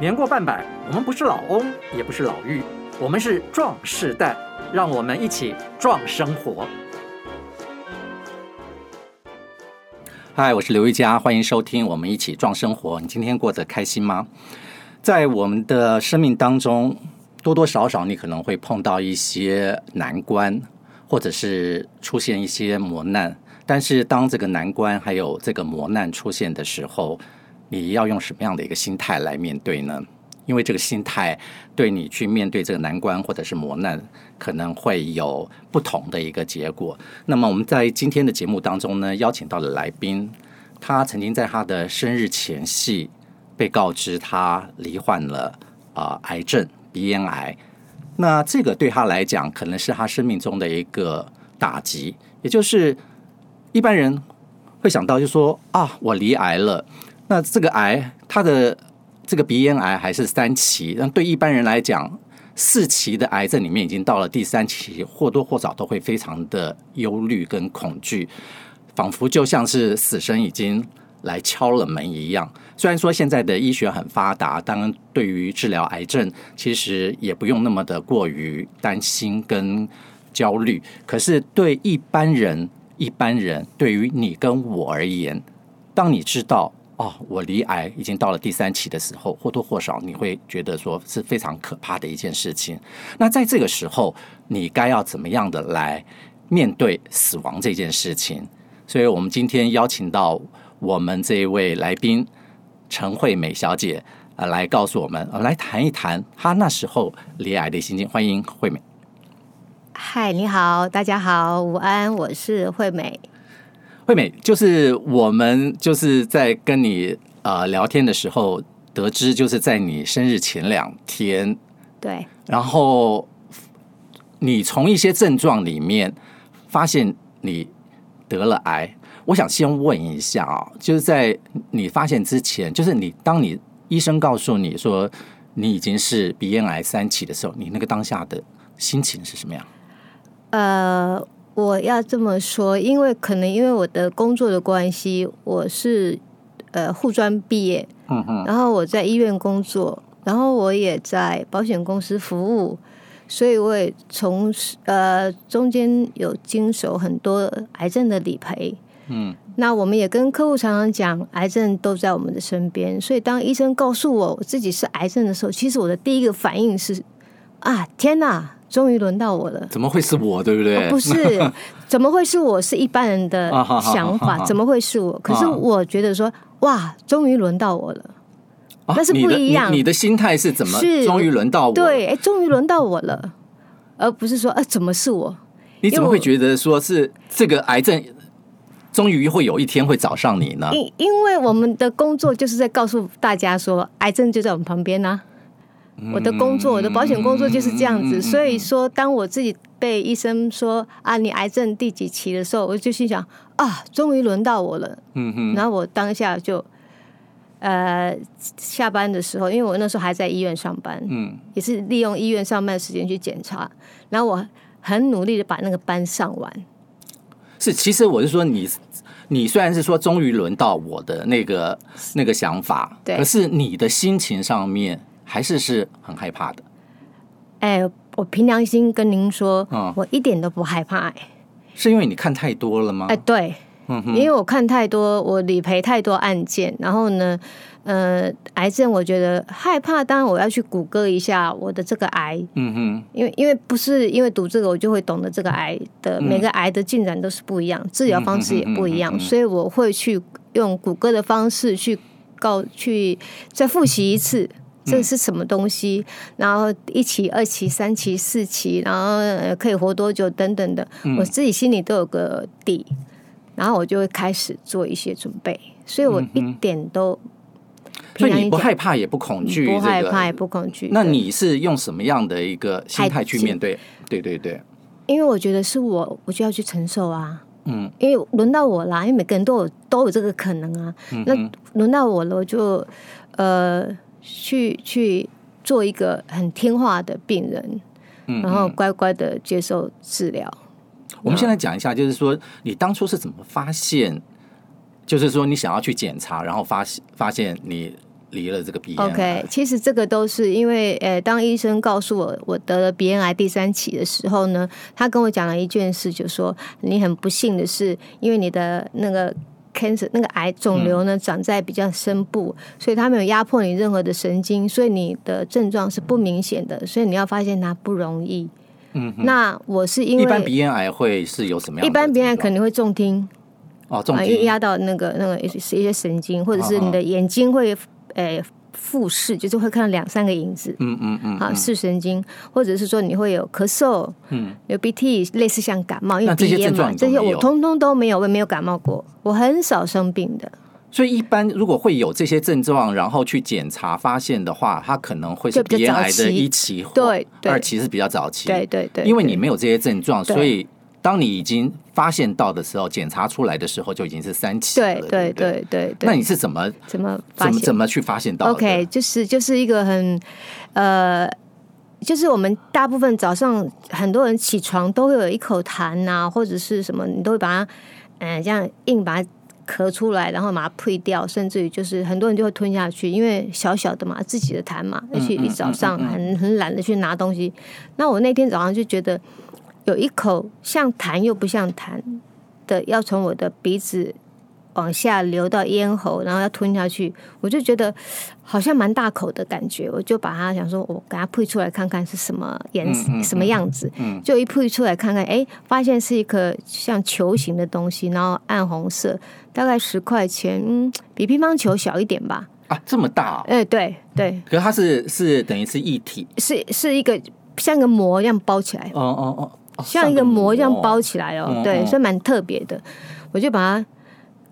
年过半百，我们不是老翁，也不是老妪，我们是壮世代，让我们一起壮生活。嗨，我是刘玉佳，欢迎收听《我们一起壮生活》。你今天过得开心吗？在我们的生命当中，多多少少你可能会碰到一些难关，或者是出现一些磨难。但是当这个难关还有这个磨难出现的时候，你要用什么样的一个心态来面对呢？因为这个心态对你去面对这个难关或者是磨难，可能会有不同的一个结果。那么我们在今天的节目当中呢，邀请到了来宾，他曾经在他的生日前夕被告知他罹患了啊、癌症鼻咽癌。那这个对他来讲，可能是他生命中的一个打击，也就是一般人会想到，就说啊，我罹癌了。那这个癌，它的这个鼻咽癌还是三期，那对一般人来讲，四期的癌症里面已经到了第三期，或多或少都会非常的忧虑跟恐惧，仿佛就像是死神已经来敲了门一样。虽然说现在的医学很发达，当然对于治疗癌症，其实也不用那么的过于担心跟焦虑。可是对一般人，一般人对于你跟我而言，当你知道。哦，我罹癌已经到了第三期的时候，或多或少你会觉得说是非常可怕的一件事情。那在这个时候，你该要怎么样的来面对死亡这件事情？所以我们今天邀请到我们这一位来宾陈惠美小姐啊，来告诉我们，来谈一谈她那时候罹癌的心情。欢迎惠美。嗨，你好，大家好，午安，我是惠美。惠美，就是我们就是在跟你呃聊天的时候得知，就是在你生日前两天，对，然后你从一些症状里面发现你得了癌。我想先问一下啊，就是在你发现之前，就是你当你医生告诉你说你已经是鼻咽癌三期的时候，你那个当下的心情是什么样？呃。我要这么说，因为可能因为我的工作的关系，我是呃护专毕业，嗯嗯，然后我在医院工作，然后我也在保险公司服务，所以我也从呃中间有经手很多癌症的理赔，嗯，那我们也跟客户常常讲，癌症都在我们的身边，所以当医生告诉我我自己是癌症的时候，其实我的第一个反应是啊，天哪！终于轮到我了，怎么会是我？对不对？哦、不是，怎么会是我？是一般人的想法，怎么会是我？可是我觉得说，哇，终于轮到我了，那、啊、是不一样。你的，你，你的心态是怎么？是终于轮到我？对，哎，终于轮到我了，而不是说，哎，怎么是我？你怎么会觉得说是这个癌症，终于会有一天会找上你呢？因因为我们的工作就是在告诉大家说，癌症就在我们旁边呢、啊。我的工作，我的保险工作就是这样子，所以说，当我自己被医生说啊，你癌症第几期的时候，我就心想啊，终于轮到我了。嗯哼，然后我当下就，呃，下班的时候，因为我那时候还在医院上班，嗯，也是利用医院上班的时间去检查，然后我很努力的把那个班上完。是，其实我是说你，你虽然是说终于轮到我的那个那个想法，对，可是你的心情上面。还是是很害怕的。哎，我凭良心跟您说，嗯，我一点都不害怕。哎，是因为你看太多了吗？哎，对，因为我看太多，我理赔太多案件，然后呢，呃，癌症我觉得害怕，当然我要去谷歌一下我的这个癌，嗯哼，因为因为不是因为读这个我就会懂得这个癌的每个癌的进展都是不一样，治疗方式也不一样，所以我会去用谷歌的方式去告去再复习一次。这是什么东西？然后一期、二期、三期、四期，然后可以活多久等等的，我自己心里都有个底，然后我就会开始做一些准备，所以我一点都，所以你不害怕也不恐惧，不害怕也不恐惧。那你是用什么样的一个心态去面对？对对对，因为我觉得是我，我就要去承受啊。嗯，因为轮到我啦，因为每个人都有都有这个可能啊。那轮到我了，我就呃。去去做一个很听话的病人，嗯，然后乖乖的接受治疗。我们现在讲一下，就是说你当初是怎么发现，就是说你想要去检查，然后发现发现你离了这个鼻咽癌。OK，其实这个都是因为，呃，当医生告诉我我得了鼻咽癌第三期的时候呢，他跟我讲了一件事，就说你很不幸的是，因为你的那个 cancer 那个癌肿瘤呢长在比较深部，嗯、所以它没有压迫你任何的神经，所以你的症状是不明显的，所以你要发现它不容易。嗯，那我是因为一般鼻咽癌会是有什么样？一般鼻咽癌可能会重听。哦，重压到那个那个一些神经，或者是你的眼睛会诶复视，就是会看到两三个影子。嗯嗯嗯。啊，视神经，或者是说你会有咳嗽，嗯，有鼻涕，类似像感冒，因为鼻炎嘛，这些我通通都没有，我也没有感冒过，我很少生病的。所以一般如果会有这些症状，然后去检查发现的话，它可能会是鼻咽癌的一期，对，二期是比较早期，对对对，因为你没有这些症状，所以。当你已经发现到的时候，检查出来的时候就已经是三期了。对对对对对。那你是怎么怎么怎么怎么去发现到的？OK，就是就是一个很呃，就是我们大部分早上很多人起床都会有一口痰呐、啊，或者是什么，你都会把它嗯、呃、这样硬把它咳出来，然后把它呸掉，甚至于就是很多人就会吞下去，因为小小的嘛，自己的痰嘛，而且一早上很很懒得去拿东西。那我那天早上就觉得。有一口像痰又不像痰的，要从我的鼻子往下流到咽喉，然后要吞下去，我就觉得好像蛮大口的感觉，我就把它想说，我给它配出来看看是什么颜色，嗯嗯、什么样子，嗯、就一配出来看看，哎，发现是一颗像球形的东西，然后暗红色，大概十块钱，嗯，比乒乓球小一点吧。啊，这么大、哦？哎，对对。可是它是是等于是一体，是是一个像个膜一样包起来。哦哦哦。像一个膜这样包起来哦，嗯、对，所以蛮特别的。我就把它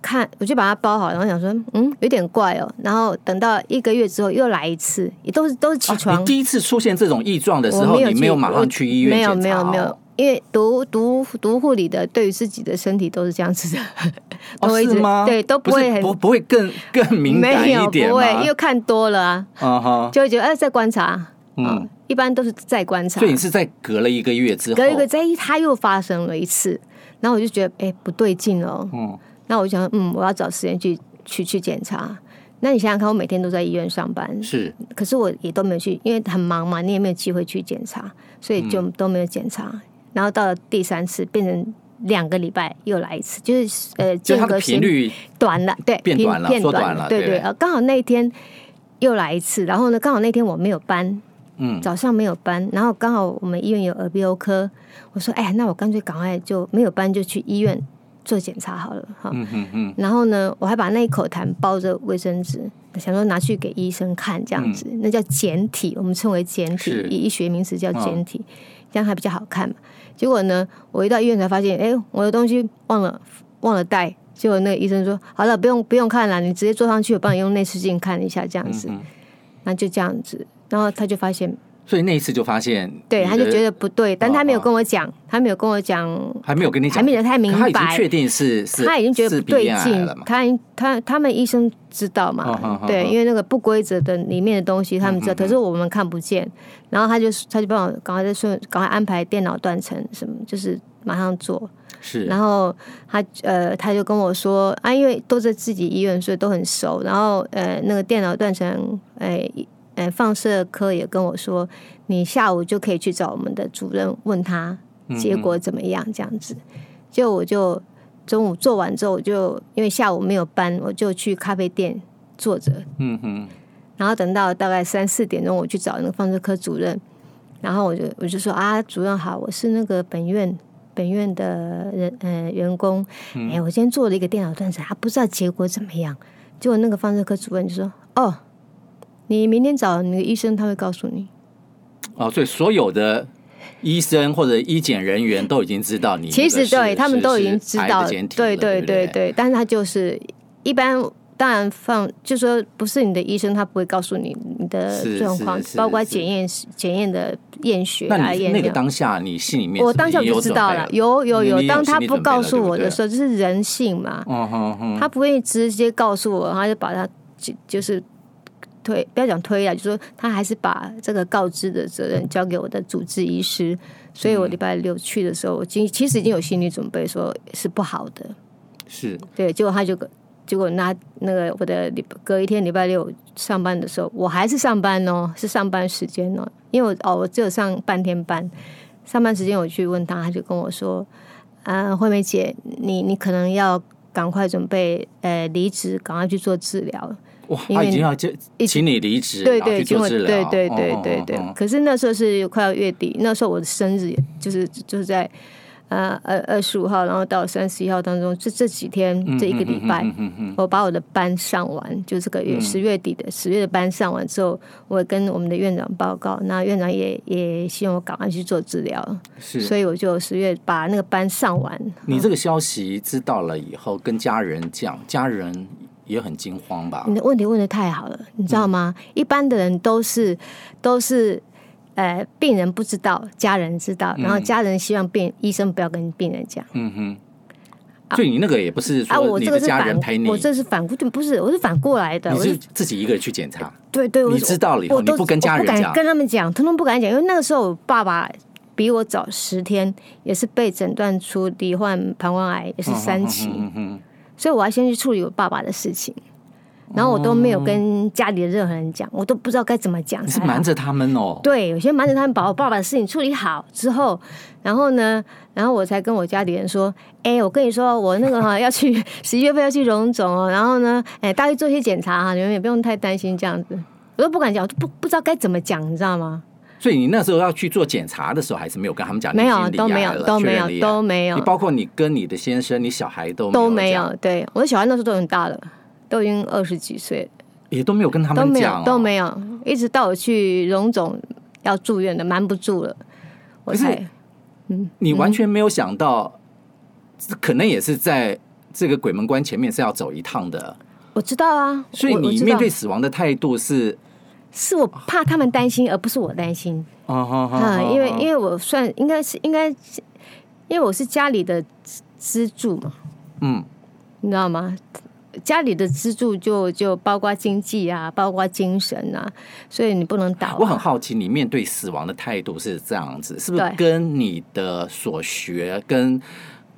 看，我就把它包好，然后想说，嗯，有点怪哦。然后等到一个月之后又来一次，也都是都是起床。第一次出现这种异状的时候，你没有马上去医院？没有没有没有，因为读读读护理的，对于自己的身体都是这样子的，都会一直、哦、吗？对，都不会很不不会更更敏感一点吗？不会，因为看多了啊，就会觉得哎，在观察，嗯。一般都是在观察，所以你是在隔了一个月之后，隔一个在他又发生了一次，然后我就觉得哎不对劲哦，嗯，那我就想嗯我要找时间去去去检查。那你想想看，我每天都在医院上班，是，可是我也都没有去，因为很忙嘛，你也没有机会去检查，所以就都没有检查。嗯、然后到了第三次，变成两个礼拜又来一次，就是呃间隔频率短了，对，变短了，变短了，对对，呃刚好那一天又来一次，然后呢刚好那天我没有班。嗯，早上没有班，然后刚好我们医院有耳鼻喉科，我说，哎，那我干脆赶快就没有班就去医院做检查好了，哈，嗯嗯嗯，然后呢，我还把那一口痰包着卫生纸，想说拿去给医生看，这样子，嗯、那叫简体，我们称为简体，是。医学名词叫简体，哦、这样还比较好看嘛。结果呢，我一到医院才发现，哎，我的东西忘了忘了带，结果那个医生说，好了，不用不用看了，你直接坐上去，我帮你用内视镜看一下，这样子，嗯、那就这样子。然后他就发现，所以那一次就发现，对，他就觉得不对，但他没有跟我讲，他没有跟我讲，还没有跟你讲，还没有太明白，他已经确定是，他已经觉得不对劲，他他他们医生知道嘛？对，因为那个不规则的里面的东西他们知道，可是我们看不见。然后他就他就帮我赶快在顺，赶快安排电脑断层什么，就是马上做。是，然后他呃他就跟我说啊，因为都在自己医院，所以都很熟。然后呃那个电脑断层，哎。嗯，放射科也跟我说，你下午就可以去找我们的主任问他结果怎么样，这样子。就我就中午做完之后，我就因为下午没有班，我就去咖啡店坐着。嗯哼。然后等到大概三四点钟，我去找那个放射科主任，然后我就我就说啊，主任好，我是那个本院本院的人呃员工，哎，我今天做了一个电脑断层，他不知道结果怎么样。结果那个放射科主任就说，哦。你明天找你的医生，他会告诉你。哦，所以所有的医生或者医检人员都已经知道你。其实对他们都已经知道了，对对对对。但是他就是一般，当然放就说不是你的医生，他不会告诉你你的状况，包括检验检验的验血啊验。那个当下你心里面，我当下就知道了，有有有。当他不告诉我的时候，就是人性嘛。嗯哼哼。他不会直接告诉我，他就把他就就是。推不要讲推啊，就说他还是把这个告知的责任交给我的主治医师，所以我礼拜六去的时候，我经其实已经有心理准备，说是不好的，是。对，结果他就结果那那个我的隔一天礼拜六上班的时候，我还是上班哦，是上班时间哦，因为我哦我只有上半天班，上班时间我去问他，他就跟我说，啊惠美姐，你你可能要赶快准备呃离职，赶快去做治疗。哇，他已经要就请你离职，对对，去做治疗，对对对对对。可是那时候是快要月底，那时候我的生日就是就是在。呃，二二十五号，然后到三十一号当中，这这几天这一个礼拜，我把我的班上完，就这个月十月底的十月的班上完之后，我跟我们的院长报告，那院长也也希望我赶快去做治疗，是，所以我就十月把那个班上完。你这个消息知道了以后，跟家人讲，家人也很惊慌吧？你的问题问的太好了，你知道吗？嗯、一般的人都是都是。呃，病人不知道，家人知道，然后家人希望病医生不要跟病人讲。嗯哼，所以你那个也不是说你的家人陪你，我这是反过，不是，我是反过来的，你是自己一个人去检查。对对，你知道了以后，你不跟家人讲，跟他们讲，通通不敢讲，因为那个时候我爸爸比我早十天，也是被诊断出罹患膀胱癌，也是三期，所以我要先去处理我爸爸的事情。然后我都没有跟家里的任何人讲，我都不知道该怎么讲。你是瞒着他们哦？对，我先瞒着他们，把我爸爸的事情处理好之后，然后呢，然后我才跟我家里人说：“哎，我跟你说，我那个哈 要去十一月份要去荣总哦，然后呢，哎，大家做些检查哈，你们也不用太担心这样子。”我都不敢讲，我都不不知道该怎么讲，你知道吗？所以你那时候要去做检查的时候，还是没有跟他们讲？没有，都没有，都没有，都没有。你包括你跟你的先生、你小孩都都没有。对，我的小孩那时候都很大了。都已经二十几岁，也都没有跟他们讲，都没有，都没有，一直到我去荣总要住院的，瞒不住了。我才，嗯，你完全没有想到，可能也是在这个鬼门关前面是要走一趟的。我知道啊，所以你面对死亡的态度是，是我怕他们担心，而不是我担心。啊，因为因为我算应该是应该，因为我是家里的支柱嘛，嗯，你知道吗？家里的支柱就就包括经济啊，包括精神啊，所以你不能倒啊。我很好奇，你面对死亡的态度是这样子，是不是跟你的所学，跟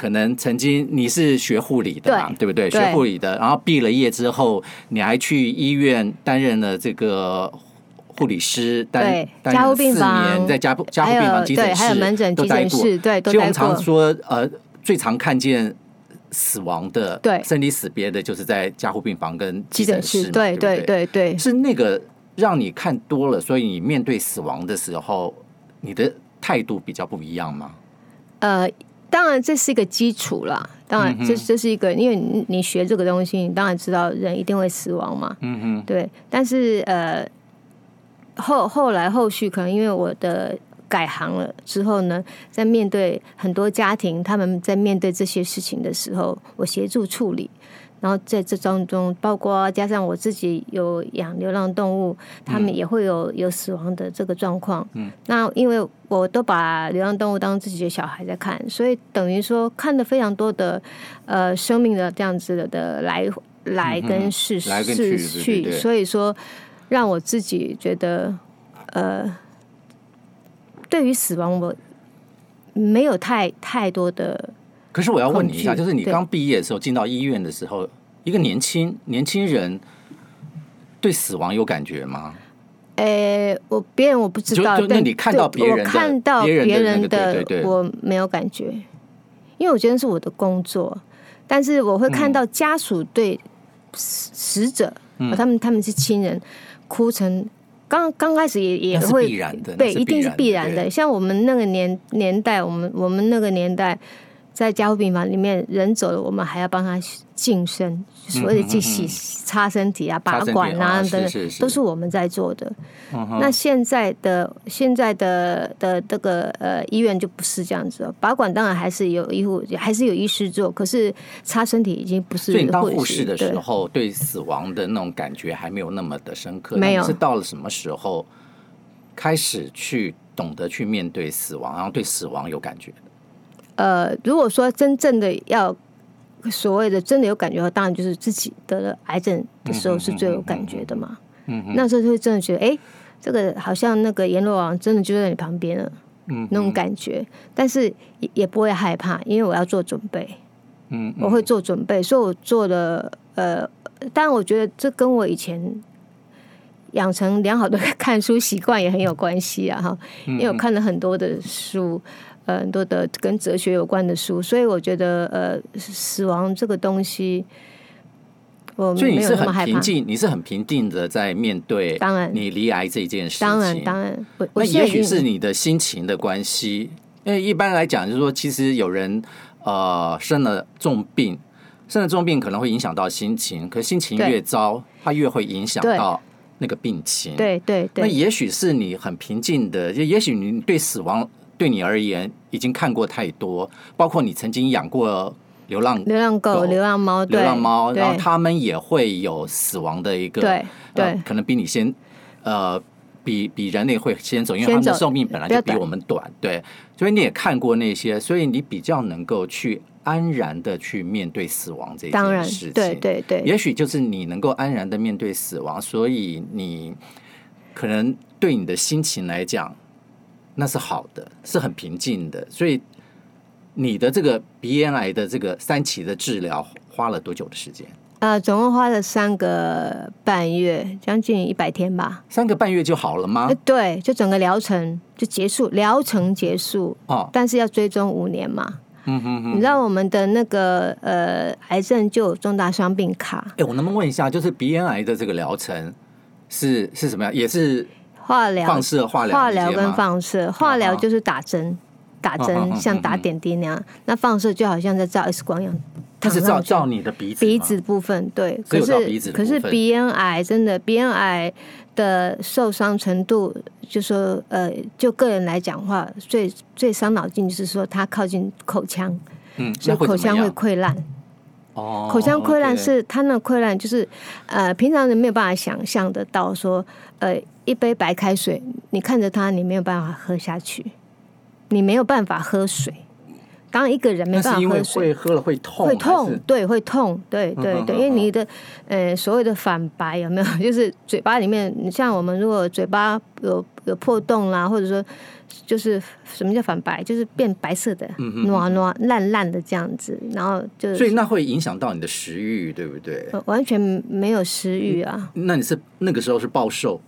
可能曾经你是学护理的嘛，对，对不对？学护理的，然后毕了业之后，你还去医院担任了这个护理师，担担任四年，在加加护病房、急诊室，还有门诊、急诊室，对，都待过。所以我们常说，呃，最常看见。死亡的，对，生离死别的，就是在加护病房跟急诊室，对对对对，对，是那个让你看多了，所以你面对死亡的时候，你的态度比较不一样吗？呃，当然这是一个基础啦，当然这这是一个，因为你你学这个东西，你当然知道人一定会死亡嘛，嗯嗯，对，但是呃，后后来后续可能因为我的。改行了之后呢，在面对很多家庭，他们在面对这些事情的时候，我协助处理。然后在这当中，包括加上我自己有养流浪动物，他们也会有有死亡的这个状况。嗯，那因为我都把流浪动物当自己的小孩在看，所以等于说看了非常多的呃生命的这样子的的来来跟逝逝去，所以说让我自己觉得呃。对于死亡，我没有太太多的。可是我要问你一下，就是你刚毕业的时候进到医院的时候，一个年轻年轻人对死亡有感觉吗？诶，我别人我不知道，那你看到别人，我看到别人的，我没有感觉，因为我觉得是我的工作。但是我会看到家属对死死者，他们他们是亲人，哭成。刚刚开始也也会对，一定是必然的。像我们那个年年代，我们我们那个年代。在加护病房里面，人走了，我们还要帮他净身，所谓的去洗、擦身体啊、拔管啊等等，都是我们在做的。那现在的现在的的这个呃医院就不是这样子了，拔管当然还是有医护，还是有医师做，可是擦身体已经不是。所以你当护士的时候，对死亡的那种感觉还没有那么的深刻，没有。是到了什么时候开始去懂得去面对死亡，然后对死亡有感觉？呃，如果说真正的要所谓的真的有感觉当然就是自己得了癌症的时候是最有感觉的嘛。嗯，那时候就会真的觉得，哎，这个好像那个阎罗王真的就在你旁边了，嗯，那种感觉。但是也也不会害怕，因为我要做准备，嗯，我会做准备，所以我做了。呃，当然我觉得这跟我以前养成良好的看书习惯也很有关系啊哈，因为我看了很多的书，呃，很多的跟哲学有关的书，所以我觉得呃，死亡这个东西。我所以你是很平静，你是很平静的在面对，当然。你离癌这件事情，当然当然，那也许是你的心情的关系，因为一般来讲就是说，其实有人呃生了重病，生了重病可能会影响到心情，可心情越糟，它越会影响到那个病情。对对对，那也许是你很平静的，就也许你对死亡对你而言已经看过太多，包括你曾经养过。流浪流浪狗、流浪猫，流浪猫，然后他们也会有死亡的一个，对对、呃，可能比你先，呃，比比人类会先走，因为他们的寿命本来就比我们短，对，所以你也看过那些，所以你比较能够去安然的去面对死亡这件事情，对对对，也许就是你能够安然的面对死亡，所以你可能对你的心情来讲，那是好的，是很平静的，所以。你的这个鼻咽癌的这个三期的治疗花了多久的时间？呃，总共花了三个半月，将近一百天吧。三个半月就好了吗？对，就整个疗程就结束，疗程结束哦。但是要追踪五年嘛。嗯哼哼。你知道我们的那个呃，癌症就有重大伤病卡。哎，我能不能问一下，就是鼻咽癌的这个疗程是是什么样？也是化疗、放射、化疗、化疗跟放射。化疗就是打针。打针像打点滴那样，那放射就好像在照 X 光一样，它是照照你的鼻子鼻子部分，对，可是可是鼻咽癌真的鼻咽癌的受伤程度，就说呃，就个人来讲话，最最伤脑筋就是说它靠近口腔，嗯，所以口腔会溃烂。哦，口腔溃烂是它那溃烂，就是呃，平常人没有办法想象得到，说呃，一杯白开水，你看着它，你没有办法喝下去。你没有办法喝水，当一个人没办法喝水，会喝了会痛，会痛，对，会痛，对对对，因为你的呃所谓的反白有没有？就是嘴巴里面，你像我们如果嘴巴有有破洞啦，或者说就是什么叫反白，就是变白色的，暖暖烂烂的这样子，然后就所以那会影响到你的食欲，对不对？完全没有食欲啊！那你是那个时候是暴瘦？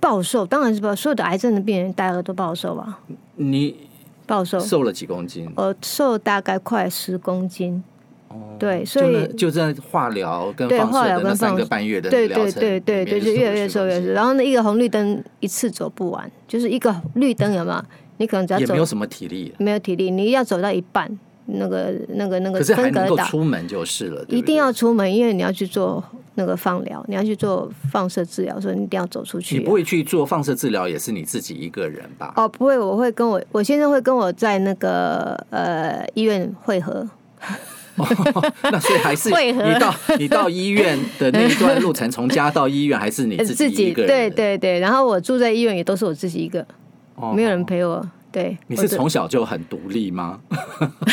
暴瘦当然是暴，所有的癌症的病人大概都暴瘦吧？你。暴瘦，瘦了几公斤？我瘦大概快十公斤。哦，对，所以就在化疗跟放射的那三个半月的对对对对对，就越来越瘦越瘦。然后那一个红绿灯一次走不完，就是一个绿灯有没有？你可能只要走，也没有什么体力，没有体力，你要走到一半，那个那个那个，可是还能够出门就是了，一定要出门，因为你要去做。那个放疗，你要去做放射治疗，所以你一定要走出去。你不会去做放射治疗，也是你自己一个人吧？哦，不会，我会跟我我先生会跟我在那个呃医院会合。哦、那所以还是你到你到医院的那一段路程，从家到医院还是你自己一个人？对对对，然后我住在医院也都是我自己一个，哦、没有人陪我。对，你是从小就很独立吗？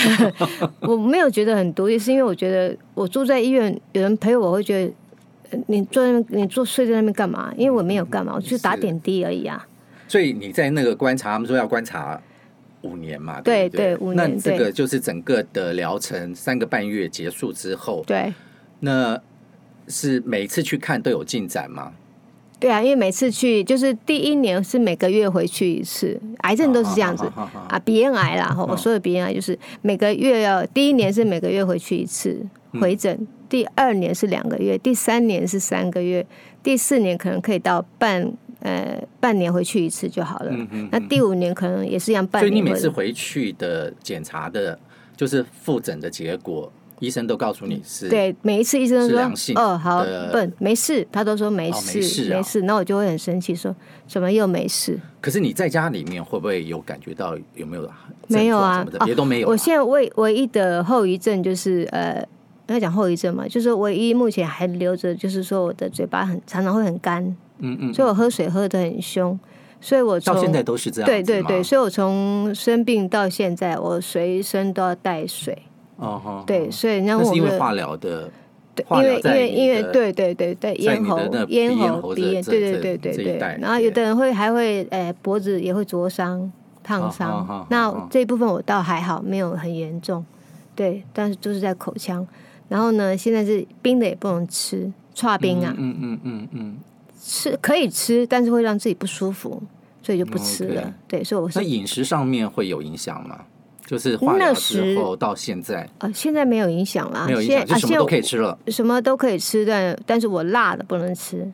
我没有觉得很独立，是因为我觉得我住在医院，有人陪我，我会觉得。你坐在那边，你坐睡在那边干嘛？因为我没有干嘛，我去打点滴而已啊。所以你在那个观察，他们说要观察五年嘛？对对，对，五年。那这个就是整个的疗程三个半月结束之后，对。那是每次去看都有进展吗？对啊，因为每次去就是第一年是每个月回去一次，癌症都是这样子啊，鼻咽癌啦。我说的鼻咽癌就是每个月要第一年是每个月回去一次回诊。嗯第二年是两个月，第三年是三个月，第四年可能可以到半呃半年回去一次就好了。嗯嗯、那第五年可能也是一样半年。所以你每次回去的检查的，就是复诊的结果，医生都告诉你是？对，每一次医生都说哦好，笨没事，他都说没事、哦、没事、啊、没事，那我就会很生气，说怎么又没事？可是你在家里面会不会有感觉到有没有？没有啊，别都没有、啊。我现在唯唯一的后遗症就是呃。要讲后遗症嘛，就是唯一目前还留着，就是说我的嘴巴很常常会很干，嗯嗯，所以我喝水喝的很凶，所以我到现在都是这样，对对对，所以我从生病到现在，我随身都要带水，哦哦，对，所以人家问我，是因为化疗的，对，因为因为因为对对对对，咽喉咽喉鼻炎，对对对对对，然后有的人会还会诶脖子也会灼伤烫伤，那这一部分我倒还好，没有很严重，对，但是就是在口腔。然后呢，现在是冰的也不能吃，剉冰啊，嗯嗯嗯嗯，吃可以吃，但是会让自己不舒服，所以就不吃了。对，所以我是那饮食上面会有影响吗？就是化疗之后到现在，呃，现在没有影响啦，没有影响，就什么都可以吃了，什么都可以吃，但但是我辣的不能吃。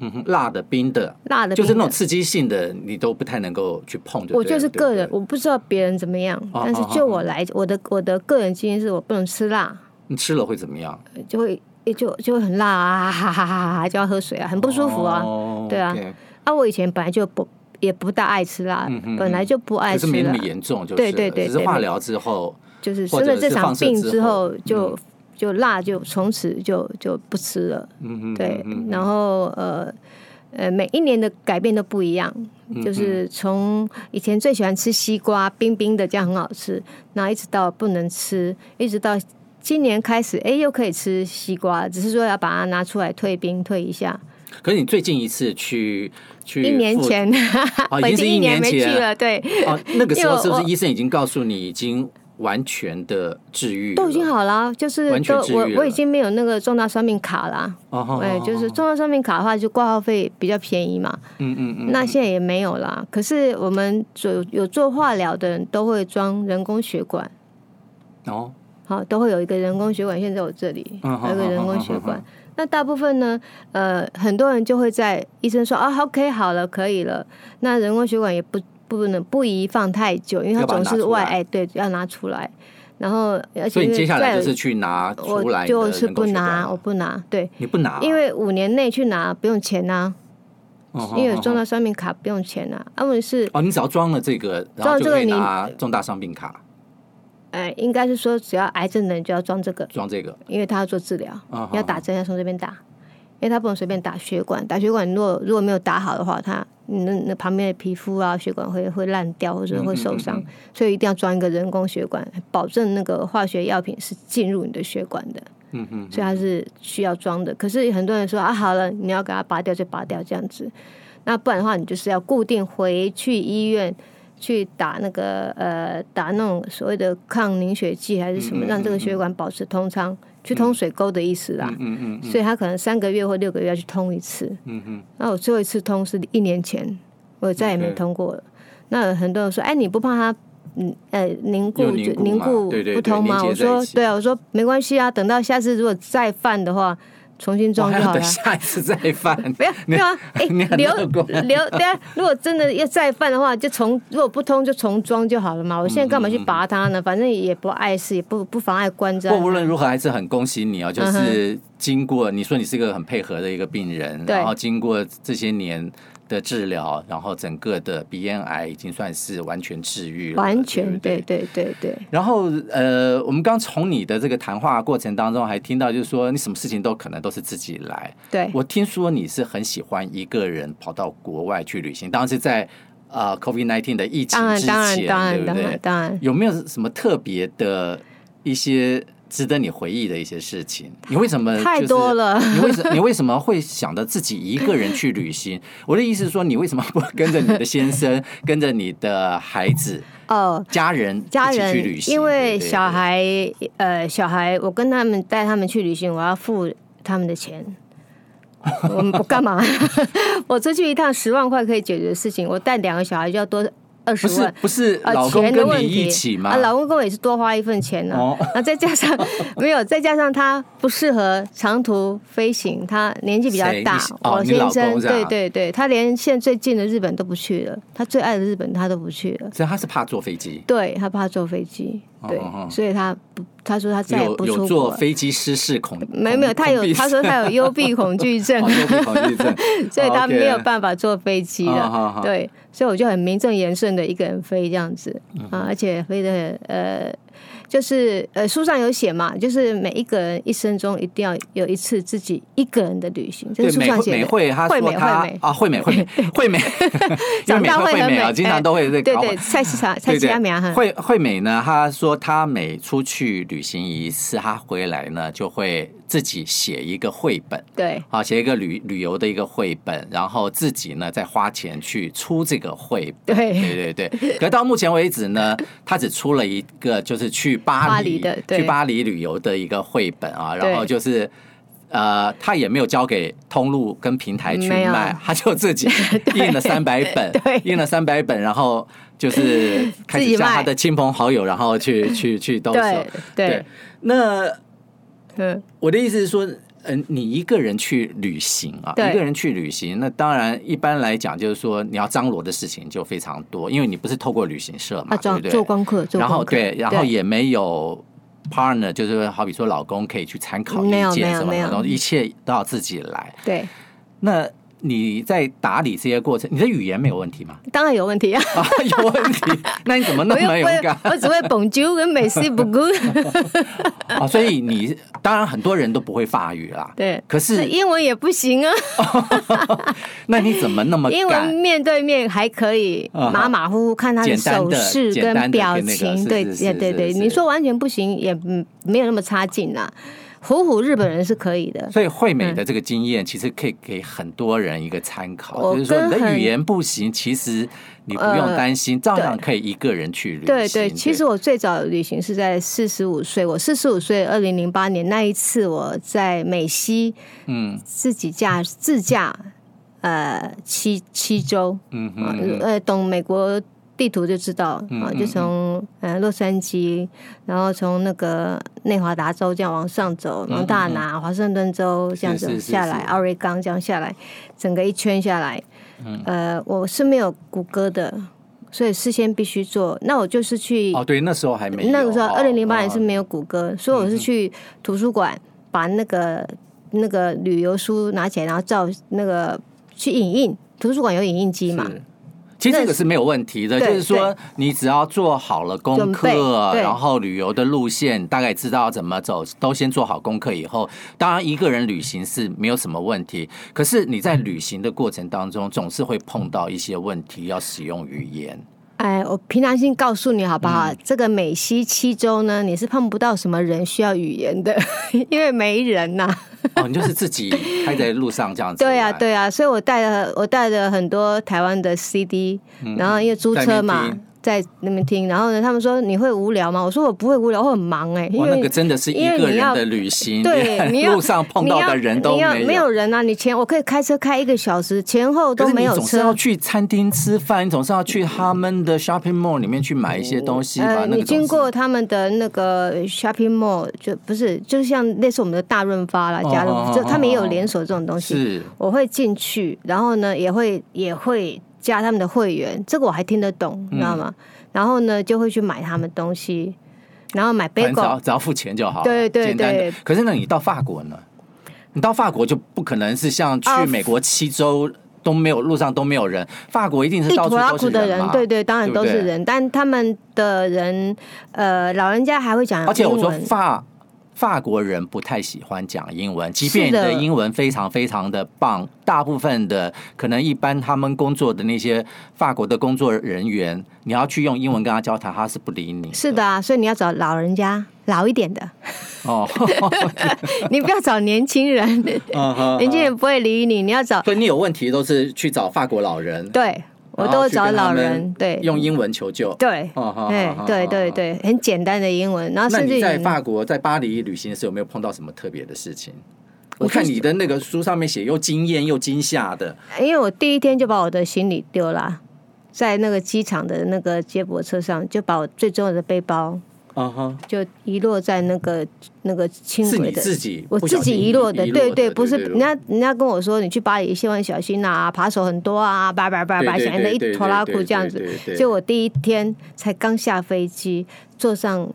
嗯哼，辣的、冰的，辣的就是那种刺激性的，你都不太能够去碰。我就是个人，我不知道别人怎么样，但是就我来，我的我的个人经验是我不能吃辣。你吃了会怎么样？就会就就会很辣啊，哈哈哈哈，就要喝水啊，很不舒服啊。对啊，啊，我以前本来就不也不大爱吃辣，本来就不爱吃。可是没那么严重，就是对对对，只是化疗之后，就是生了这场病之后就。就辣就从此就就不吃了，嗯嗯，对，然后呃呃每一年的改变都不一样，就是从以前最喜欢吃西瓜，冰冰的这样很好吃，然后一直到不能吃，一直到今年开始，哎，又可以吃西瓜，只是说要把它拿出来退冰退一下。可是你最近一次去去一年前，哦，已经是一年前没去了，对，哦，那个时候是不是医生已经告诉你已经？完全的治愈都已经好了，就是都我我已经没有那个重大伤病卡了。哦，哎，就是重大伤病卡的话，就挂号费比较便宜嘛。嗯嗯嗯。那现在也没有了。可是我们有有做化疗的人都会装人工血管。哦。好，都会有一个人工血管，现在我这里有一个人工血管。那大部分呢，呃，很多人就会在医生说啊，OK，好了，可以了。那人工血管也不。不能不宜放太久，因为它总是外哎，对，要拿出来。然后而且所以接下来就是去拿出来，就是不拿，我不拿，对，你不拿，因为五年内去拿不用钱呐，因为有重大伤病卡不用钱呐。他们是哦，你只要装了这个，然后这个你拿重大伤病卡。哎，应该是说只要癌症的人就要装这个，装这个，因为他要做治疗，要打针要从这边打，因为他不能随便打血管，打血管如果如果没有打好的话，他。那那旁边的皮肤啊，血管会会烂掉或者会受伤，嗯嗯嗯、所以一定要装一个人工血管，保证那个化学药品是进入你的血管的。嗯嗯，嗯所以它是需要装的。可是很多人说啊，好了，你要给它拔掉就拔掉这样子，那不然的话，你就是要固定回去医院去打那个呃打那种所谓的抗凝血剂还是什么，让这个血管保持通畅。去通水沟的意思啦，嗯嗯所以他可能三个月或六个月要去通一次。嗯嗯、那我最后一次通是一年前，我再也没通过了。那很多人说，哎，你不怕它嗯呃凝固就凝固不通吗？我说对啊，我说没关系啊，等到下次如果再犯的话。重新装就好了。下一次再犯，不要，没有啊。哎，留留，对啊。如果真的要再犯的话，就重，如果不通就重装就好了嘛。我现在干嘛去拔它呢？反正也不碍事，也不不妨碍观瞻。不过，无论如何还是很恭喜你哦，就是经过你说你是一个很配合的一个病人，然后经过这些年。的治疗，然后整个的鼻咽癌已经算是完全治愈了，完全对对对对。然后呃，我们刚从你的这个谈话过程当中还听到，就是说你什么事情都可能都是自己来。对，我听说你是很喜欢一个人跑到国外去旅行，当然是在呃 COVID-19 的疫情之前，对不对？当然有没有什么特别的一些？值得你回忆的一些事情，你为什么太多了？你为什 你为什么会想着自己一个人去旅行？我的意思是说，你为什么不跟着你的先生，跟着你的孩子哦，家人家人去旅行？因为小孩呃，小孩，我跟他们带他们去旅行，我要付他们的钱。我们不干嘛？我出去一趟十万块可以解决的事情，我带两个小孩就要多。二十万不是不是老公跟你一起吗？啊，老公跟我也是多花一份钱呢。那再加上没有，再加上他不适合长途飞行，他年纪比较大。我先生对对对，他连现在最近的日本都不去了，他最爱的日本他都不去了。所以他是怕坐飞机，对他怕坐飞机，对，所以他不。他说他再也不出国。有坐飞机失事恐？没有没有，他有他说他有幽闭恐惧症，幽闭恐惧症，所以他没有办法坐飞机了。对，所以我就很名正言顺的一个人飞这样子啊，而且飞的呃。就是呃，书上有写嘛，就是每一个人一生中一定要有一次自己一个人的旅行。就是书上写的。美惠，他说他啊，惠美惠美惠美，长大会很美啊，经常都会这个。对对，菜市场菜市场名哈。惠惠美呢，她说她每出去旅行一次，她回来呢就会自己写一个绘本。对，啊，写一个旅旅游的一个绘本，然后自己呢再花钱去出这个绘本。对对对对。可到目前为止呢，她只出了一个，就是去巴黎，的对。去巴黎旅游的一个绘本啊，然后就是呃，他也没有交给通路跟平台去卖，他就自己 印了三百本，印了三百本，然后就是 开始叫他的亲朋好友，然后去去去兜售。对，那嗯，我的意思是说。嗯，你一个人去旅行啊，一个人去旅行，那当然一般来讲就是说你要张罗的事情就非常多，因为你不是透过旅行社嘛，对不对？做功课，然后对，然后也没有 partner，就是好比说老公可以去参考意见什么的，然后，一切都要自己来。对，那。你在打理这些过程，你的语言没有问题吗？当然有问题啊！有问题，那你怎么那么勇敢？我只会 Bonjour 跟 Merci beaucoup 啊，所以你当然很多人都不会法语啦。对，可是英文也不行啊。那你怎么那么？英文面对面还可以马马虎虎看他的手势跟表情，对对对对，你说完全不行也没有那么差劲啦。唬唬日本人是可以的，所以惠美的这个经验其实可以给很多人一个参考，就是说你的语言不行，其实你不用担心，照样可以一个人去旅行。对对，其实我最早的旅行是在四十五岁，我四十五岁，二零零八年那一次我在美西，嗯，自己驾自驾，呃，七七周，嗯嗯，呃，懂美国。地图就知道啊，就从呃洛杉矶，然后从那个内华达州这样往上走，蒙大拿、华盛顿州这样子下来，奥瑞冈这样下来，整个一圈下来，呃，我是没有谷歌的，所以事先必须做。那我就是去哦，对，那时候还没有，那个时候二零零八年是没有谷歌，所以我是去图书馆把那个那个旅游书拿起来，然后照那个去影印，图书馆有影印机嘛。其实这个是没有问题的，就是说你只要做好了功课，然后旅游的路线大概知道怎么走，都先做好功课以后，当然一个人旅行是没有什么问题。可是你在旅行的过程当中，总是会碰到一些问题，要使用语言。哎，我平常心告诉你好不好？嗯、这个美西七州呢，你是碰不到什么人需要语言的，因为没人呐、啊。哦，你就是自己开在路上这样子。对啊，对啊，所以我带了我带了很多台湾的 CD，然后因为租车嘛。在那边听，然后呢，他们说你会无聊吗？我说我不会无聊，我很忙哎、欸。因为那个真的是一个人的旅行，对，你路上碰到的人都没有，没有人啊。你前我可以开车开一个小时，前后都没有车。总是要去餐厅吃饭，你总是要去他们的 shopping mall 里面去买一些东西吧。呃，你经过他们的那个 shopping mall，就不是，就是像类似我们的大润发啦，家乐福，就他们也有连锁这种东西。是，我会进去，然后呢，也会也会。加他们的会员，这个我还听得懂，你知道吗？然后呢，就会去买他们东西，然后买贝果，只要付钱就好。对对对。可是呢，你到法国呢？你到法国就不可能是像去美国七州都没有路上都没有人，法国一定是到处都是人嘛。对对，当然都是人，但他们的人，呃，老人家还会讲，而且我说法。法国人不太喜欢讲英文，即便你的英文非常非常的棒，大部分的可能一般他们工作的那些法国的工作人员，你要去用英文跟他交谈，他是不理你。是的啊，所以你要找老人家，老一点的。哦，你不要找年轻人，年轻人不会理你。你要找，所以你有问题都是去找法国老人。对。我都找老人，对，用英文求救，对，对，对，对，对，很简单的英文。然后，甚至在法国，在巴黎旅行的时候，有没有碰到什么特别的事情？我看你的那个书上面写又惊艳又惊吓的。因为我第一天就把我的行李丢了，在那个机场的那个接驳车上，就把我最重要的背包。Uh. 就遗落在那个那个轻轨的，自己我自己遗落的，对对，不是人家人家跟我说，你去巴黎千万小心呐，扒手很多啊，叭叭叭叭，显得一拖拉裤这样子。就我第一天才刚下飞机，坐上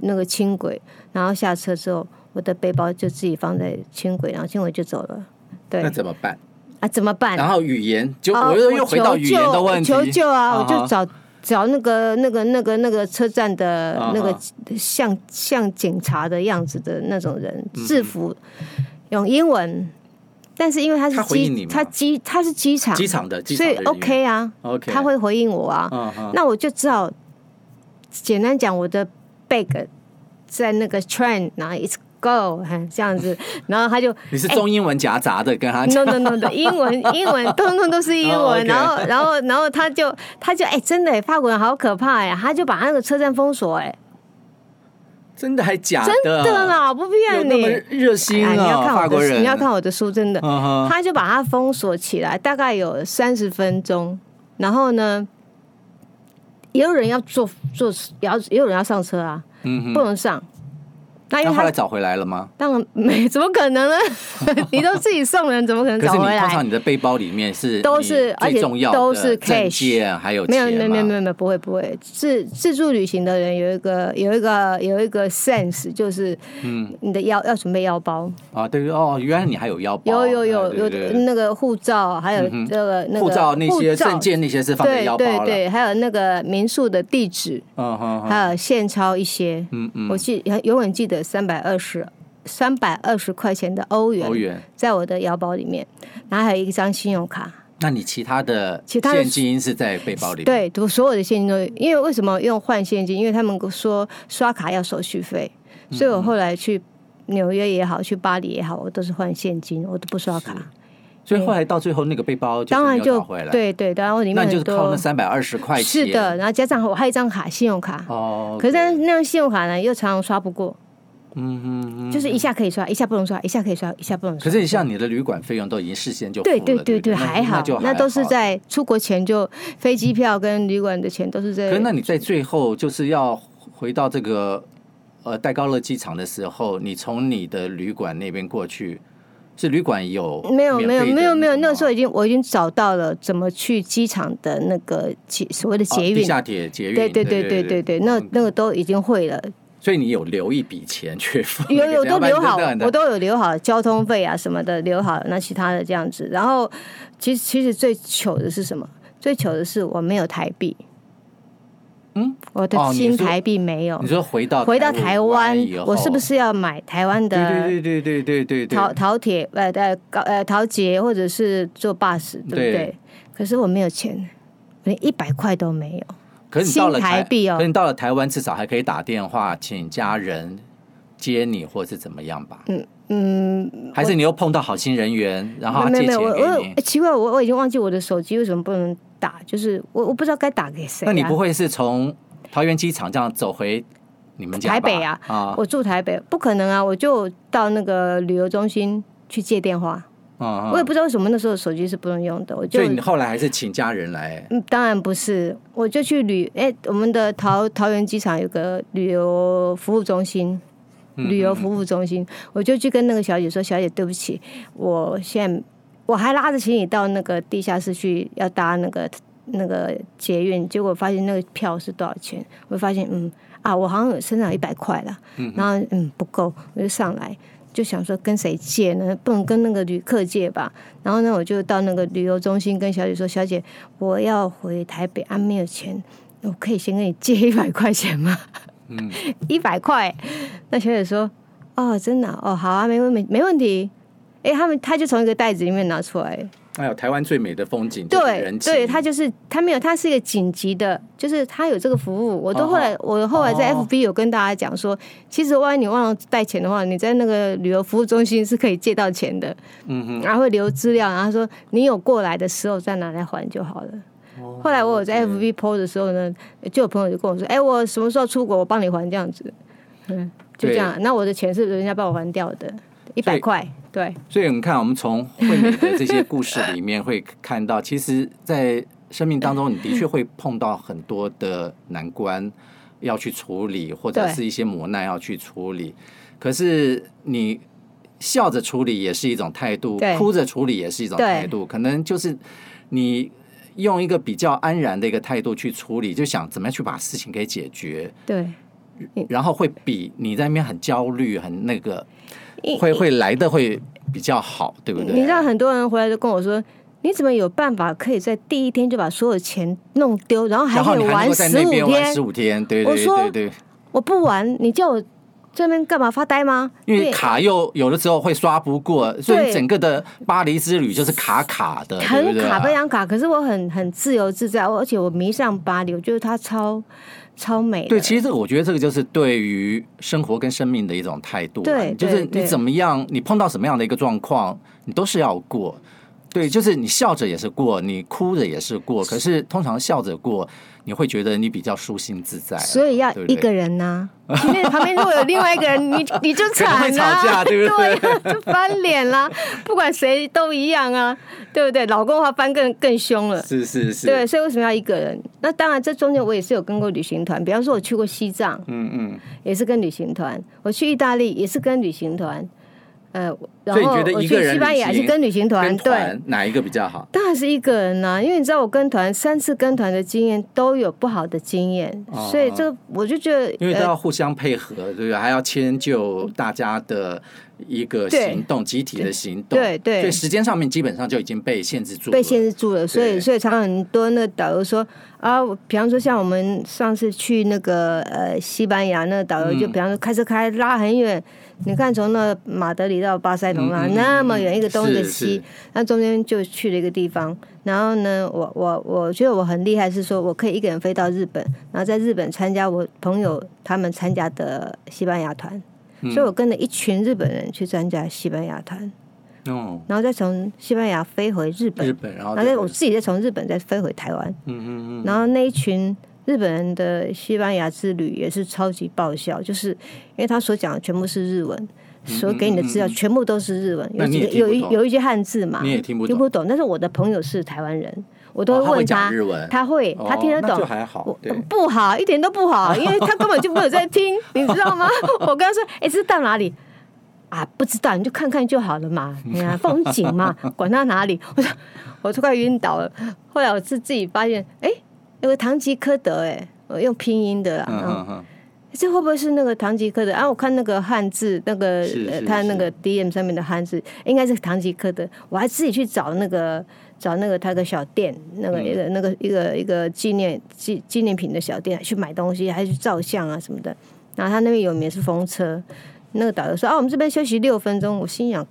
那个轻轨，然后下车之后，我的背包就自己放在轻轨，然后轻轨就走了。对，那怎么办？啊，怎么办？然后语言就我又又回到语言的问题，求救啊，我就找。找那个、那个、那个、那个车站的那个像像警察的样子的那种人，制服，用英文，但是因为他是机，他机他是机场，机场的，所以 OK 啊，OK，他会回应我啊，那我就只好简单讲我的 bag 在那个 train，然后一直。Go，这样子，然后他就 你是中英文夹杂的跟他讲，no no no，英文 英文通通都是英文，然后然后然后他就他就哎真的哎法国人好可怕呀，他就把那个车站封锁哎，真的还假的？真的啦，不骗你。热心啊，哎、你要看我的法国人，你要看我的书，真的。Uh huh. 他就把它封锁起来，大概有三十分钟。然后呢，也有人要坐坐，也要也有人要上车啊，嗯、不能上。那他后来找回来了吗？当然没，怎么可能呢？你都自己送人，怎么可能 找回来？通常你的背包里面是都是，而且都是 cash，还有没有没有没有没有没有不会不会。自自助旅行的人有一个有一个有一个 sense，就是嗯，你的腰要准备腰包。啊，对对哦，原来你还有腰包，有有有有那个护照，还有这个那个护照那些证件那些是放在腰包对对对，还有那个民宿的地址，嗯哼，还有现钞一些，嗯嗯，我记永远记得。三百二十，三百二十块钱的欧元，欧元在我的腰包里面，然后还有一张信用卡。那你其他的现金是在背包里？对，我所有的现金都，因为为什么用换现金？因为他们说刷卡要手续费，所以我后来去纽约也好，去巴黎也好，我都是换现金，我都不刷卡。所以后来到最后那个背包就当然就回来，对对，然后里面那就是靠那三百二十块钱。是的，然后加上我还有一张卡，信用卡。哦。可是那那张信用卡呢，又常常刷不过。嗯嗯嗯，就是一下可以刷，一下不能刷，一下可以刷，一下不能刷。可是你像你的旅馆费用都已经事先就对对对对，还好，那都是在出国前就飞机票跟旅馆的钱都是在。可是那你在最后就是要回到这个呃戴高乐机场的时候，你从你的旅馆那边过去，是旅馆有没有没有没有没有，那个时候已经我已经找到了怎么去机场的那个所谓的捷运地下铁捷运，对对对对对对，那那个都已经会了。所以你有留一笔钱去 付？有有都留好，我都有留好交通费啊什么的留好，那其他的这样子。然后其实其实最糗的是什么？最糗的是我没有台币。嗯，我的新台币没有。你说回到回到台湾，我是不是要买台湾的？对对对对对对对。桃桃铁呃呃高呃桃捷或者是坐 bus 对不对？可是我没有钱，连一百块都没有。可是你到了台，台币哦，可是你到了台湾，至少还可以打电话请家人接你，或是怎么样吧？嗯嗯，还是你又碰到好心人员，然后他借钱给你？奇怪，我我已经忘记我的手机为什么不能打，就是我我不知道该打给谁、啊。那你不会是从桃园机场这样走回你们家台北啊？啊，我住台北，不可能啊！我就到那个旅游中心去借电话。我也不知道为什么那时候手机是不能用的，我就所以你后来还是请家人来？嗯，当然不是，我就去旅哎，我们的桃桃园机场有个旅游服务中心，旅游服务中心，我就去跟那个小姐说：“小姐，对不起，我现在我还拉着行李到那个地下室去，要搭那个那个捷运，结果发现那个票是多少钱？我发现嗯啊，我好像有身上一百块了，然后嗯不够，我就上来。”就想说跟谁借呢？不能跟那个旅客借吧。然后呢，我就到那个旅游中心跟小姐说：“小姐，我要回台北，啊，没有钱，我可以先跟你借 一百块钱吗？”嗯，一百块。那小姐说：“哦，真的，哦，好啊，没问没没问题。”哎，他们他就从一个袋子里面拿出来。还有台湾最美的风景，对对，他就是他没有，他是一个紧急的，就是他有这个服务。我都后来，我后来在 FB 有跟大家讲说，其实万一你忘了带钱的话，你在那个旅游服务中心是可以借到钱的。嗯哼，然后会留资料，然后说你有过来的时候再拿来还就好了。后来我有在 FB PO 的时候呢，就有朋友就跟我说，哎，我什么时候出国，我帮你还这样子。嗯，就这样。那我的钱是人家帮我还掉的，一百块。对，所以我们看，我们从惠美的这些故事里面会看到，其实，在生命当中，你的确会碰到很多的难关要去处理，或者是一些磨难要去处理。可是你笑着处理也是一种态度，哭着处理也是一种态度。可能就是你用一个比较安然的一个态度去处理，就想怎么样去把事情给解决。对，然后会比你在那边很焦虑、很那个。会会来的会比较好，对不对？你知道很多人回来就跟我说：“你怎么有办法可以在第一天就把所有钱弄丢，然后还可以玩十五天？十五天，对对对对对。我不玩，你叫我这边干嘛发呆吗？因为卡又有的时候会刷不过，所以整个的巴黎之旅就是卡卡的，很卡，非常卡。可是我很很自由自在，而且我迷上巴黎，我觉得它超。超美。对，其实这个我觉得这个就是对于生活跟生命的一种态度。对，就是你怎么样，你碰到什么样的一个状况，你都是要过。对，就是你笑着也是过，你哭着也是过。可是通常笑着过，你会觉得你比较舒心自在。所以要一个人呢、啊，因为旁边如果有另外一个人，你 你就惨了，会吵架，对不对？对，就翻脸啦。不管谁都一样啊，对不对？老公的话翻更更凶了。是是是。对，所以为什么要一个人？那当然，这中间我也是有跟过旅行团，比方说我去过西藏，嗯嗯，也是跟旅行团；我去意大利也是跟旅行团。呃，然后我去西班牙是跟旅行团，对，哪一个比较好？当然是一个人啊，因为你知道我跟团三次跟团的经验都有不好的经验，所以这我就觉得，因为都要互相配合，对不对？还要迁就大家的一个行动，集体的行动，对对。所以时间上面基本上就已经被限制住，被限制住了。所以所以常常很多那个导游说啊，比方说像我们上次去那个呃西班牙，那个导游就比方说开车开拉很远。你看，从那马德里到巴塞隆纳那么远，一个东一个西，那中间就去了一个地方。然后呢，我我我觉得我很厉害，是说我可以一个人飞到日本，然后在日本参加我朋友他们参加的西班牙团，所以我跟了一群日本人去参加西班牙团。哦，然后再从西班牙飞回日本，日本，然后我自己再从日本再飞回台湾。嗯嗯嗯，然后那一群。日本人的西班牙之旅也是超级爆笑，就是因为他所讲的全部是日文，所给你的资料全部都是日文，有几个有一有一些汉字嘛，你也听不懂，听不懂。但是我的朋友是台湾人，我都会问他，他会，他听得懂，还好，不好，一点都不好，因为 他根本就没有在听，你知道吗？我跟他说，哎，这是到哪里啊？不知道，你就看看就好了嘛，你看风景嘛，管他哪里。我说，我都快晕倒了。后来我是自己发现，哎。有个唐吉诃德，哎，我用拼音的啦。嗯嗯嗯。这会不会是那个唐吉诃德？啊，我看那个汉字，那个他那个 DM 上面的汉字，应该是唐吉诃德。我还自己去找那个找那个他的小店，那个一个那个一个一个纪念纪纪念品的小店去买东西，还去照相啊什么的。然后他那边有名是风车，那个导游说啊，我们这边休息六分钟。我心想，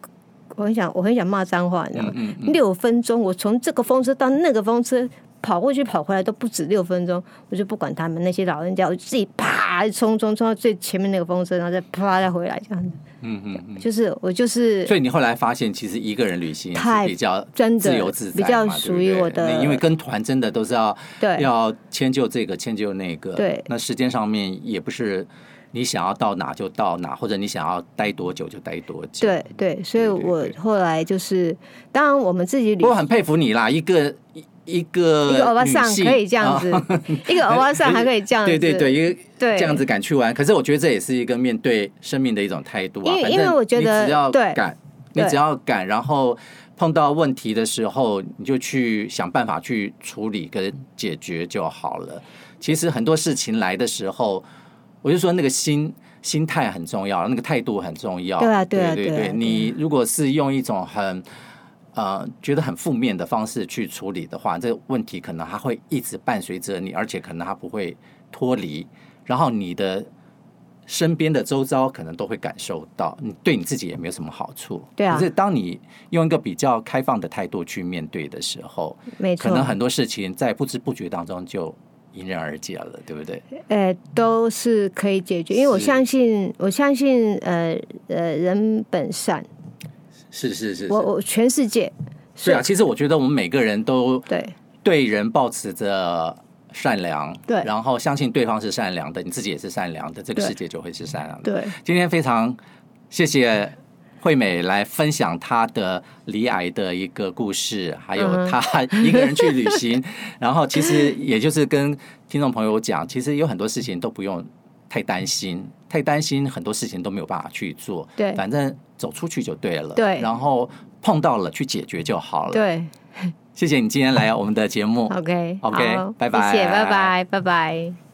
我很想我很想骂脏话，你知道吗？六分钟，我从这个风车到那个风车。跑过去跑回来都不止六分钟，我就不管他们那些老人家，我就自己啪冲冲冲到最前面那个风车，然后再啪再回来这样子。嗯嗯嗯，就是我就是。所以你后来发现，其实一个人旅行是比较真的自由自在，比较属于我的。因为跟团真的都是要对要迁就这个迁就那个。对。那时间上面也不是你想要到哪就到哪，或者你想要待多久就待多久。对对，所以我后来就是，当然我们自己旅行。我很佩服你啦，一个。一个一个欧巴桑可以这样子，一个欧巴桑还可以这样子，对对对，一个这样子敢去玩。可是我觉得这也是一个面对生命的一种态度啊。因为因为我觉得，你只要敢，你只要敢，然后碰到问题的时候，你就去想办法去处理跟解决就好了。其实很多事情来的时候，我就说那个心心态很重要，那个态度很重要。对啊，对啊，对对。你如果是用一种很呃，觉得很负面的方式去处理的话，这个问题可能它会一直伴随着你，而且可能它不会脱离，然后你的身边的周遭可能都会感受到，你对你自己也没有什么好处。对啊。可是当你用一个比较开放的态度去面对的时候，没错，可能很多事情在不知不觉当中就迎刃而解了，对不对？呃，都是可以解决，因为我相信，我相信，呃呃，人本善。是是是，我我全世界，对啊，其实我觉得我们每个人都对。对人保持着善良，对，然后相信对方是善良的，你自己也是善良的，这个世界就会是善良的。对，今天非常谢谢惠美来分享她的离癌的一个故事，还有她一个人去旅行，然后其实也就是跟听众朋友讲，其实有很多事情都不用太担心，太担心很多事情都没有办法去做，对，反正。走出去就对了，对，然后碰到了去解决就好了，对。谢谢你今天来我们的节目，OK OK，拜拜，谢谢，拜拜，拜拜。